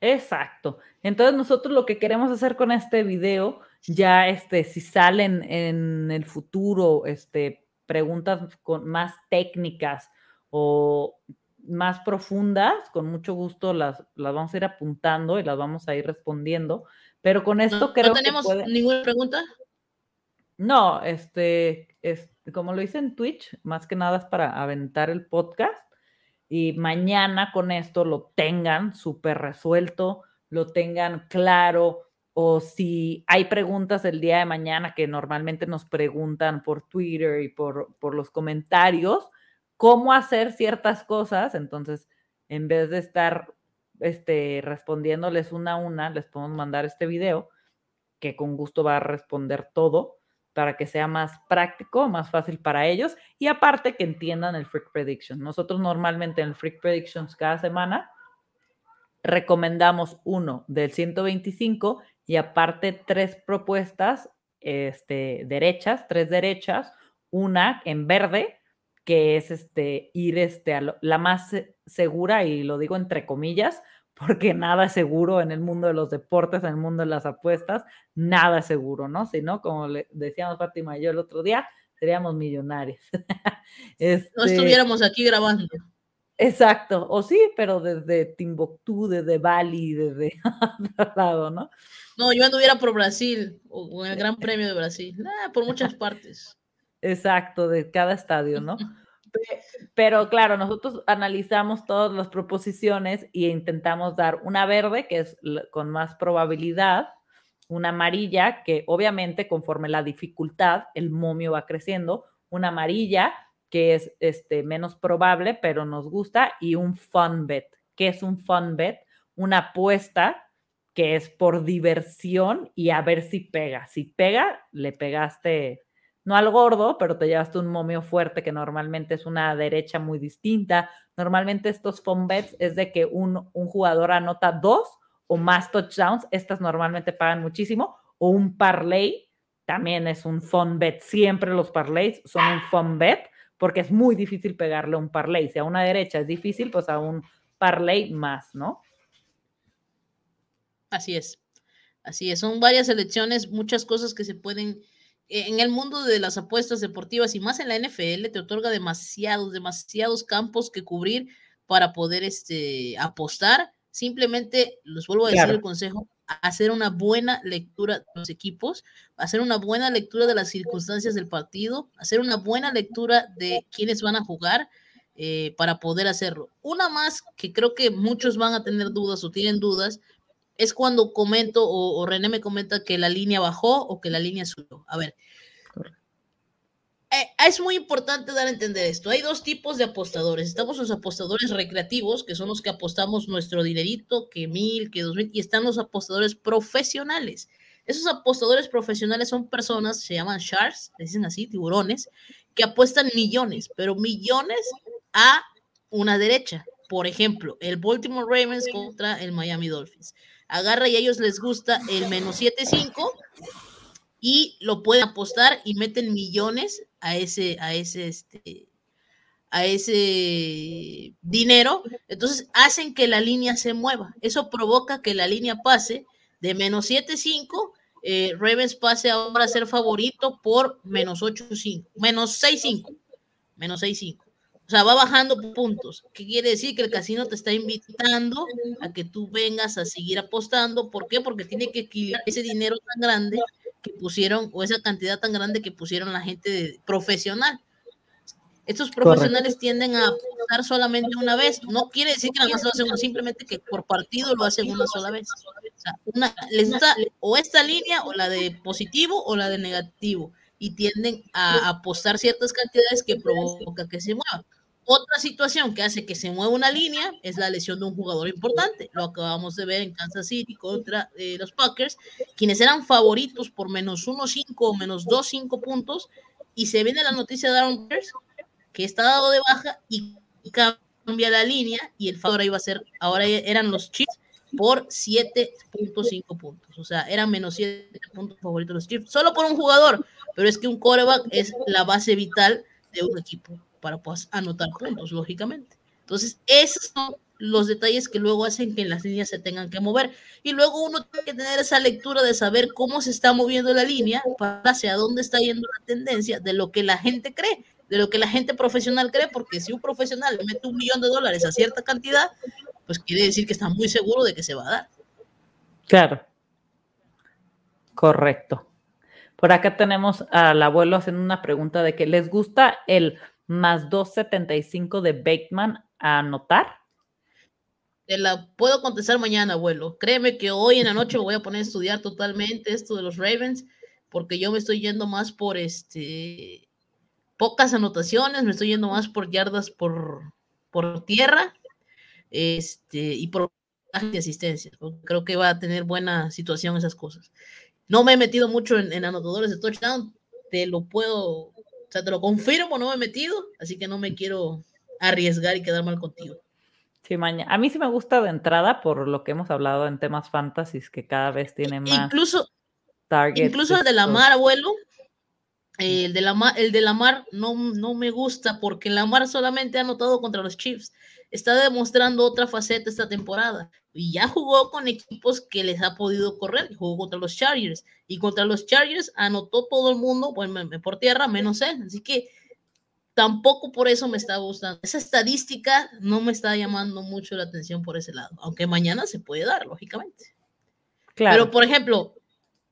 S1: Exacto. Entonces nosotros lo que queremos hacer con este video, ya este, si salen en el futuro este, preguntas con más técnicas o más profundas, con mucho gusto las, las vamos a ir apuntando y las vamos a ir respondiendo. Pero con esto
S2: no,
S1: creo
S2: ¿No tenemos ninguna pregunta?
S1: No, este, este, como lo hice en Twitch, más que nada es para aventar el podcast y mañana con esto lo tengan súper resuelto, lo tengan claro, o si hay preguntas el día de mañana que normalmente nos preguntan por Twitter y por, por los comentarios, cómo hacer ciertas cosas, entonces en vez de estar este, respondiéndoles una a una, les podemos mandar este video que con gusto va a responder todo para que sea más práctico, más fácil para ellos y aparte que entiendan el Freak Prediction. Nosotros normalmente en el Freak Predictions cada semana recomendamos uno del 125 y aparte tres propuestas este, derechas, tres derechas, una en verde, que es este, ir este, a la más segura, y lo digo entre comillas, porque nada es seguro en el mundo de los deportes, en el mundo de las apuestas, nada es seguro, ¿no? Si no, como le decíamos Fátima y yo el otro día, seríamos millonarios.
S2: este, no estuviéramos aquí grabando.
S1: Exacto, o sí, pero desde Timbuktu, desde Bali, desde otro lado, ¿no?
S2: No, yo anduviera por Brasil, o en el Gran Premio de Brasil, por muchas partes.
S1: Exacto, de cada estadio, ¿no? Pero claro, nosotros analizamos todas las proposiciones e intentamos dar una verde, que es con más probabilidad, una amarilla, que obviamente conforme la dificultad, el momio va creciendo, una amarilla, que es este, menos probable, pero nos gusta, y un fun bet. ¿Qué es un fun bet? Una apuesta que es por diversión y a ver si pega. Si pega, le pegaste no al gordo, pero te llevaste un momio fuerte que normalmente es una derecha muy distinta. Normalmente estos bets es de que un, un jugador anota dos o más touchdowns. Estas normalmente pagan muchísimo. O un parlay también es un fun bet. Siempre los parlays son un fun bet porque es muy difícil pegarle un parlay. Si a una derecha es difícil, pues a un parlay más, ¿no?
S2: Así es. Así es. Son varias elecciones, muchas cosas que se pueden. En el mundo de las apuestas deportivas y más en la NFL, te otorga demasiados, demasiados campos que cubrir para poder este, apostar. Simplemente, les vuelvo a decir el consejo, hacer una buena lectura de los equipos, hacer una buena lectura de las circunstancias del partido, hacer una buena lectura de quiénes van a jugar eh, para poder hacerlo. Una más que creo que muchos van a tener dudas o tienen dudas es cuando comento o, René me comenta que la línea bajó o que la línea subió. A ver, eh, es muy importante dar a entender esto. Hay dos tipos de apostadores. Estamos los apostadores recreativos, que son los que apostamos nuestro dinerito, que mil, que dos mil, y están los apostadores profesionales. Esos apostadores profesionales son personas, se llaman sharks, dicen así, tiburones, que apuestan millones, pero millones a una derecha. Por ejemplo, el Baltimore Ravens contra el Miami Dolphins. Agarra y a ellos les gusta el menos 7.5 y lo pueden apostar y meten millones a ese, a ese, este, a ese dinero, entonces hacen que la línea se mueva. Eso provoca que la línea pase de menos 7.5, eh, Ravens pase ahora a ser favorito por menos 8.5, menos 6.5, menos 6.5. O sea, va bajando puntos. ¿Qué quiere decir? Que el casino te está invitando a que tú vengas a seguir apostando. ¿Por qué? Porque tiene que equilibrar ese dinero tan grande que pusieron o esa cantidad tan grande que pusieron la gente profesional. Estos profesionales tienden a apostar solamente una vez. No quiere decir que nada más lo hacen simplemente que por partido lo hacen una sola vez. O sea, una, les gusta o esta línea o la de positivo o la de negativo y tienden a apostar ciertas cantidades que provoca que se mueva. Otra situación que hace que se mueva una línea es la lesión de un jugador importante. Lo acabamos de ver en Kansas City contra eh, los Packers, quienes eran favoritos por menos 1.5 o menos 2.5 puntos. Y se viene la noticia de Aaron Pierce, que está dado de baja y cambia la línea. Y el favor iba a ser, ahora eran los Chiefs por 7.5 puntos. O sea, eran menos 7 puntos favoritos los Chiefs, solo por un jugador. Pero es que un coreback es la base vital de un equipo para pues, anotar puntos, lógicamente. Entonces, esos son los detalles que luego hacen que las líneas se tengan que mover. Y luego uno tiene que tener esa lectura de saber cómo se está moviendo la línea, para hacia dónde está yendo la tendencia de lo que la gente cree, de lo que la gente profesional cree, porque si un profesional le mete un millón de dólares a cierta cantidad, pues quiere decir que está muy seguro de que se va a dar.
S1: Claro. Correcto. Por acá tenemos al abuelo haciendo una pregunta de que les gusta el más 2.75 de Bateman a anotar?
S2: Te la puedo contestar mañana, abuelo. Créeme que hoy en la noche me voy a poner a estudiar totalmente esto de los Ravens, porque yo me estoy yendo más por este pocas anotaciones, me estoy yendo más por yardas por, por tierra este, y por de asistencia. Creo que va a tener buena situación esas cosas. No me he metido mucho en, en anotadores de touchdown, te lo puedo sea, te lo confirmo, no me he metido, así que no me quiero arriesgar y quedar mal contigo.
S1: Sí, mañana. A mí sí me gusta de entrada por lo que hemos hablado en temas fantasies que cada vez tiene más.
S2: Incluso, incluso el de la mar, abuelo. El de la mar, el de la mar no, no me gusta porque la mar solamente ha anotado contra los Chiefs. Está demostrando otra faceta esta temporada y ya jugó con equipos que les ha podido correr. Jugó contra los Chargers y contra los Chargers anotó todo el mundo pues, por tierra menos él. Así que tampoco por eso me está gustando. Esa estadística no me está llamando mucho la atención por ese lado, aunque mañana se puede dar, lógicamente. Claro. Pero, por ejemplo,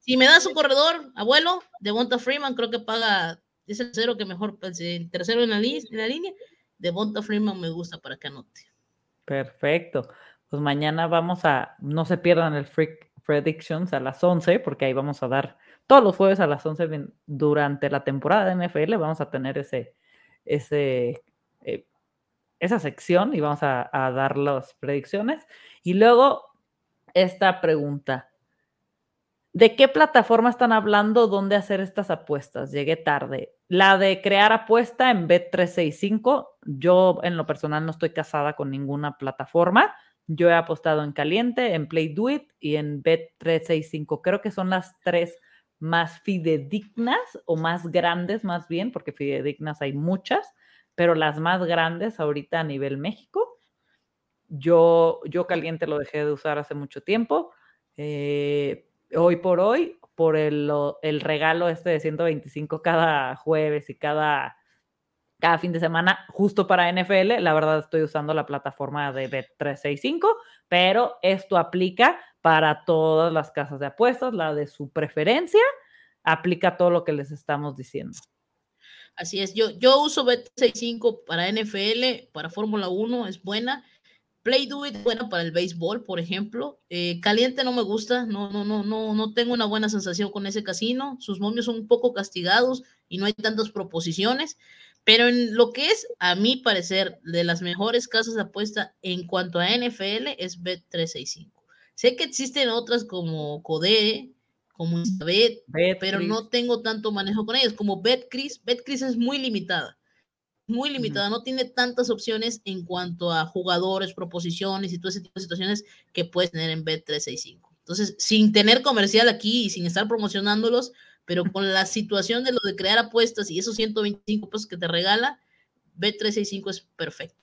S2: si me das un corredor, abuelo, de Bonta Freeman, creo que paga, es el tercero que mejor, pues, el tercero en la, en la línea, de Bonta Freeman me gusta para que anote.
S1: Perfecto. Pues mañana vamos a, no se pierdan el Freak Predictions a las 11, porque ahí vamos a dar todos los jueves a las 11 durante la temporada de NFL, vamos a tener ese, ese, eh, esa sección y vamos a, dar las predicciones. Y luego esta pregunta. ¿De qué plataforma están hablando? ¿Dónde hacer estas apuestas? Llegué tarde. La de crear apuesta en Bet365. Yo en lo personal no estoy casada con ninguna plataforma. Yo he apostado en Caliente, en Play Do It y en Bet365. Creo que son las tres más fidedignas o más grandes más bien, porque fidedignas hay muchas, pero las más grandes ahorita a nivel México. Yo, yo caliente lo dejé de usar hace mucho tiempo. Eh, hoy por hoy, por el, el, regalo este de 125 cada jueves y cada, cada fin de semana, justo para NFL, la verdad estoy usando la plataforma de Bet365, pero esto aplica para todas las casas de apuestas, la de su preferencia, aplica todo lo que les estamos diciendo.
S2: Así es, yo, yo uso Bet65 para NFL, para Fórmula 1, es buena. Play Do It, buena para el béisbol, por ejemplo. Eh, caliente no me gusta, no, no, no, no, no tengo una buena sensación con ese casino. Sus momios son un poco castigados y no hay tantas proposiciones. Pero en lo que es, a mi parecer, de las mejores casas de apuesta en cuanto a NFL es Bet365. Sé que existen otras como Codere, como Bet, pero no tengo tanto manejo con ellas. Como BetCris, BetCris es muy limitada, muy limitada, no tiene tantas opciones en cuanto a jugadores, proposiciones y todo ese tipo de situaciones que puedes tener en Bet365. Entonces, sin tener comercial aquí y sin estar promocionándolos, pero con la situación de lo de crear apuestas y esos 125 pesos que te regala, Bet365 es perfecto.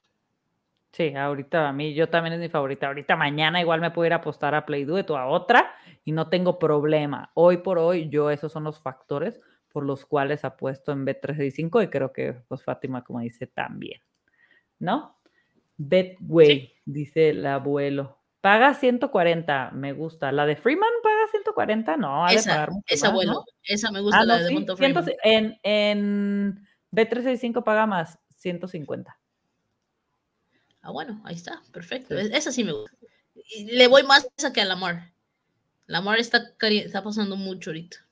S1: Sí, ahorita a mí, yo también es mi favorita. Ahorita mañana igual me puedo ir a apostar a Play Duet o a otra y no tengo problema. Hoy por hoy, yo esos son los factores por los cuales apuesto en Bet365 y creo que pues Fátima, como dice, también. ¿No? Betway, dice el abuelo. Paga 140, me gusta. ¿La de Freeman paga 140? No,
S2: ha esa, de pagar mucho esa, abuelo, esa me gusta, ah, la de Monto Freeman.
S1: En, en Bet365 paga más, 150.
S2: Ah, bueno, ahí está, perfecto. Esa sí me gusta. Le voy más a que a Lamar. Lamar está, está pasando mucho ahorita.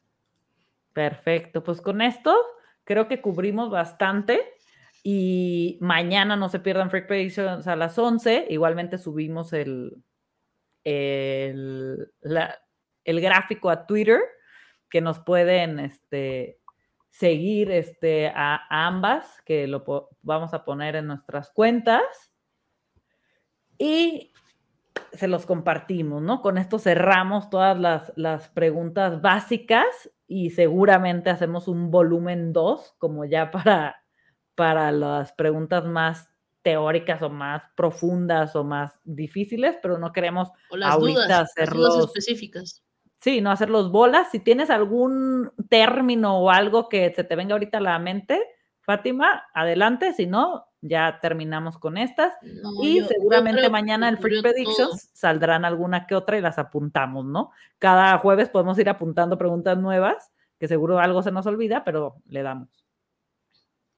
S1: Perfecto, pues con esto creo que cubrimos bastante. Y mañana no se pierdan Freak Predictions a las 11. Igualmente subimos el, el, el gráfico a Twitter que nos pueden este, seguir este, a, ambas, que lo vamos a poner en nuestras cuentas y se los compartimos, ¿no? Con esto cerramos todas las, preguntas básicas y seguramente hacemos un volumen 2, como ya para, para las preguntas más teóricas o más profundas o más difíciles, pero no queremos ahorita hacerlos
S2: específicas.
S1: Sí, no hacerlos bolas. Si tienes algún término o algo que se te venga ahorita a la mente, Fátima, adelante, si no, ya terminamos con estas y seguramente mañana el Free Predictions saldrán alguna que otra y las apuntamos, ¿no? Cada jueves podemos ir apuntando preguntas nuevas, que seguro algo se nos olvida, pero le damos.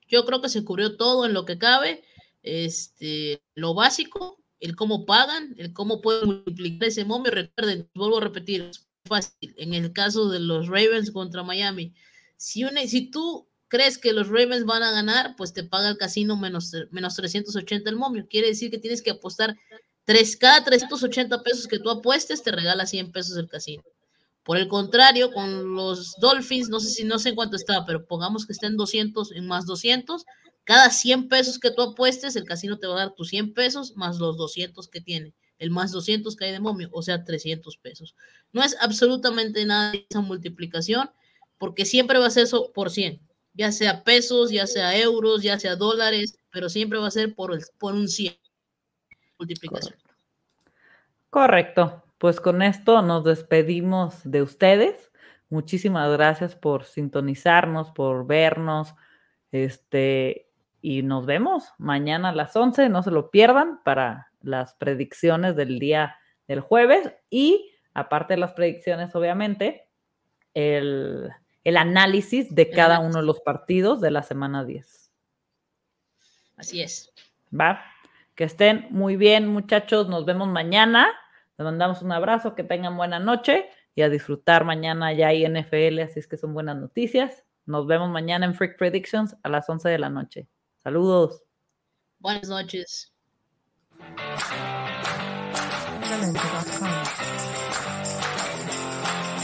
S2: Yo creo que se cubrió todo en lo que cabe, este, lo básico, el cómo pagan, el cómo pueden multiplicar ese momio. Recuerden, vuelvo a repetir, es fácil. En el caso de los Ravens contra Miami, si, una, si tú crees que los Ravens van a ganar, pues te paga el casino menos, menos 380 el momio. Quiere decir que tienes que apostar cada 380 pesos que tú apuestes, te regala 100 pesos el casino. Por el contrario, con los Dolphins, no sé si no sé en cuánto está, pero pongamos que estén 200 en más 200, cada 100 pesos que tú apuestes, el casino te va a dar tus 100 pesos más los 200 que tiene, el más 200 que hay de momio, o sea, 300 pesos. No es absolutamente nada esa multiplicación, porque siempre va a ser eso por 100, ya sea pesos, ya sea euros, ya sea dólares, pero siempre va a ser por, el, por un 100 multiplicación.
S1: Correcto. Pues con esto nos despedimos de ustedes. Muchísimas gracias por sintonizarnos, por vernos. Este, y nos vemos mañana a las 11. No se lo pierdan para las predicciones del día del jueves. Y aparte de las predicciones, obviamente, el, el análisis de cada uno de los partidos de la semana 10.
S2: Así es.
S1: Va. Que estén muy bien, muchachos. Nos vemos mañana. Les mandamos un abrazo, que tengan buena noche y a disfrutar mañana ya hay NFL, así es que son buenas noticias. Nos vemos mañana en Freak Predictions a las 11 de la noche. Saludos.
S2: Buenas noches.